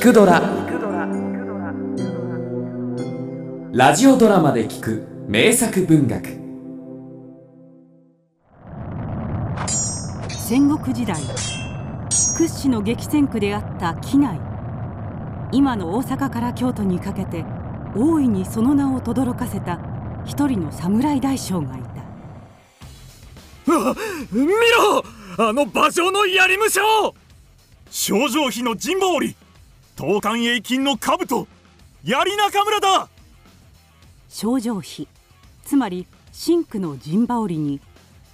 聞くドラ」ラジオドラマで聞く名作文学。戦国時代屈指の激戦区であった畿内。今の大阪から京都にかけて大いにその名を轟かせた一人の侍大将がいた。あ見ろあの馬上の槍武将。症状費の陣羽織東関永金の兜。槍中村だ。症状費つまり真紅の陣羽織に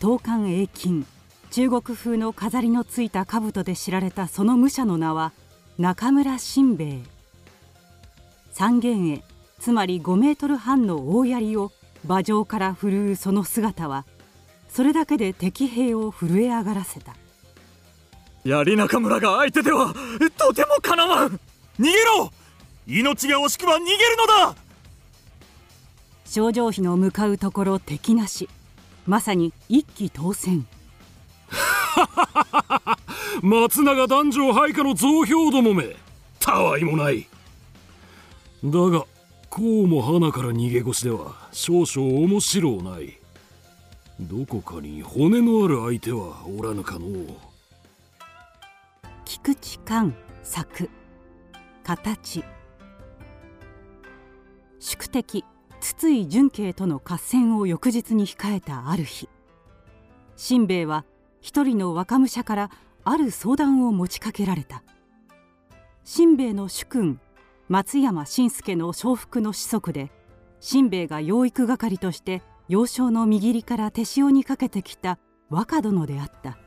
東関永金中国風の飾りのついた兜で知られたその武者の名は中村新兵衛。三元絵つまり5メートル半の大槍を馬上から振るうその姿はそれだけで敵兵を震え上がらせた。槍中村が相手ではとてもかなわん逃げろ。命が惜しくば逃げるのだ。症状費の向かうところ敵なし。まさに一騎当選。松永男女配下の増票どもめ。たわいもない。だがこうも花から逃げ腰では少々面白うない。どこかに骨のある相手はおらぬかの菊池寛作形。宿敵筒井純慶との合戦を翌日に控えたある日。新兵衛は一人の若武者からある相談を持ちかけられた。新兵衛の主君松山信介の承服の子息で新兵衛が養育係として幼少の右利から手塩にかけてきた若殿であった。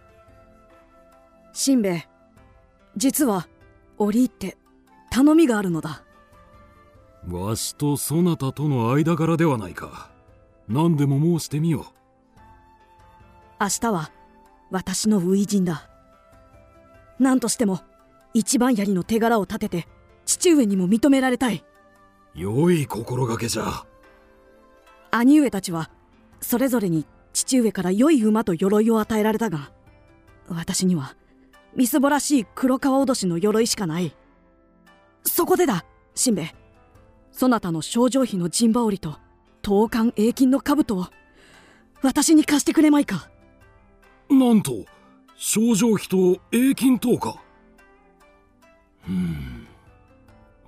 新兵衛実は折り入って頼みがあるのだ。わしとそなたとの間柄ではないか。何でも申してみよ明日は私の初陣だ。何としても一番槍の手柄を立てて父上にも認められたい。良い心がけじゃ。兄上たちはそれぞれに父上から良い馬と鎧を与えられたが私にはみすぼらしい黒川脅しの鎧しかないそこでだ。しんべヱそなたの症状費の陣羽織と東関永金の兜を私に貸してくれまいか。なんと症状費と永金等か。うん。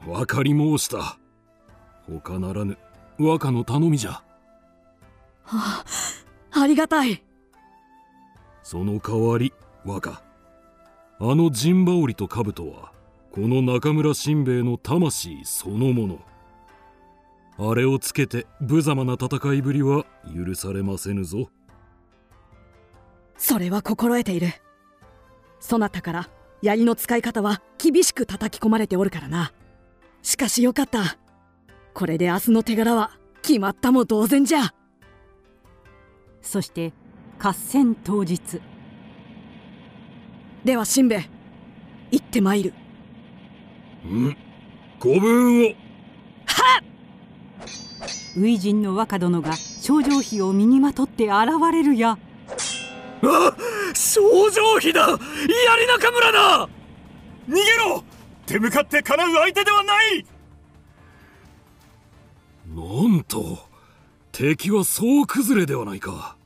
分かり申した。他ならぬ若の頼みじゃ。はあありがたい。その代わり若あの陣羽織と兜はこの中村新兵衛の魂そのもの。あれをつけて無様な戦いぶりは許されませぬぞ。それは心得ている。そなたから槍の使い方は厳しく叩き込まれておるからな。しかしよかった。これで明日の手柄は決まったも同然じゃ。そして合戦当日。ではしんべヱ行ってまいるん。古文を。はっ。初陣の若殿が症状費を身にまとって現れるや。あ症状費だ。槍中村だ。逃げろ。手向かってかなう相手ではない。なんと敵は総崩れではないか。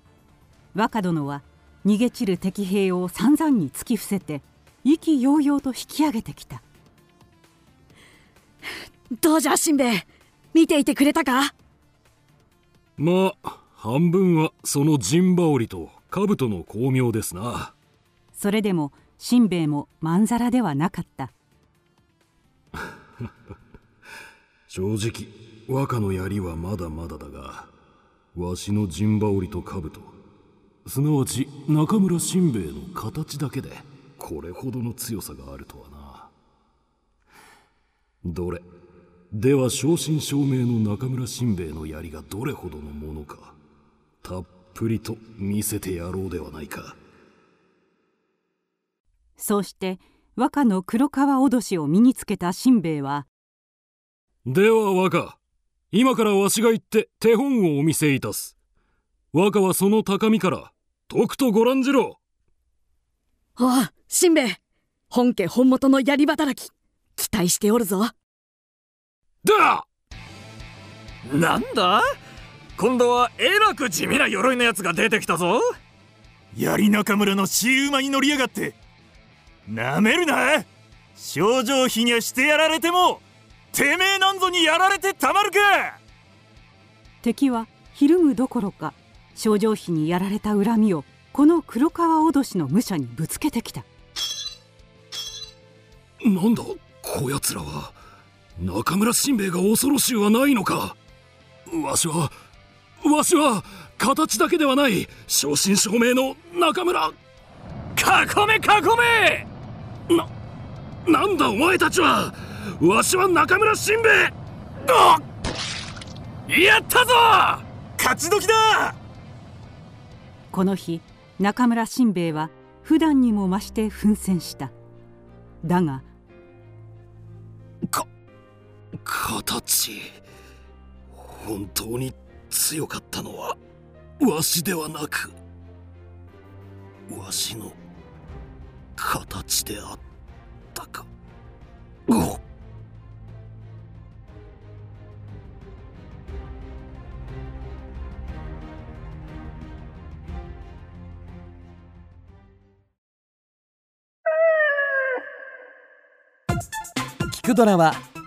若殿は逃げ散る敵兵を散々に突き伏せて意気揚々と引き上げてきたどうじゃしんべヱ見ていてくれたか？まあ半分はその陣羽織と兜の巧妙ですな。それでもしんべヱもまんざらではなかった。正直若の槍はまだまだだがわしの陣羽織と兜すなわち中村新兵衛の形だけでこれほどの強さがあるとはな。どれでは正真正銘の中村新兵衛の槍がどれほどのものかたっぷりと見せてやろうではないか。そうして和歌の黒川脅しを身につけた新兵衛はでは若今からわしが行って手本をお見せいたす。若はその高みからとくとご覧じろ。おうしんべヱ本家本元の槍働き期待しておるぞだ。なんだ？今度はえらく地味な鎧のやつが出てきたぞ。槍中村のシウマに乗りやがって。なめるな。症状費にはしてやられてもてめえなんぞにやられてたまるか。敵はひるむどころか症状費にやられた恨みをこの黒川脅しの武者にぶつけてきた。なんだ？こやつらは中村新兵衛が恐ろしゅうはないのか。わしはわしは形だけではない正真正銘の中村囲め囲め！ななんだお前たちはわしは中村新兵衛！やったぞ！勝ち時だ！この日中村新兵衛は普段にも増して奮戦した。だが形。本当に強かったのはわしではなくわしの形であったか。お聞くドラは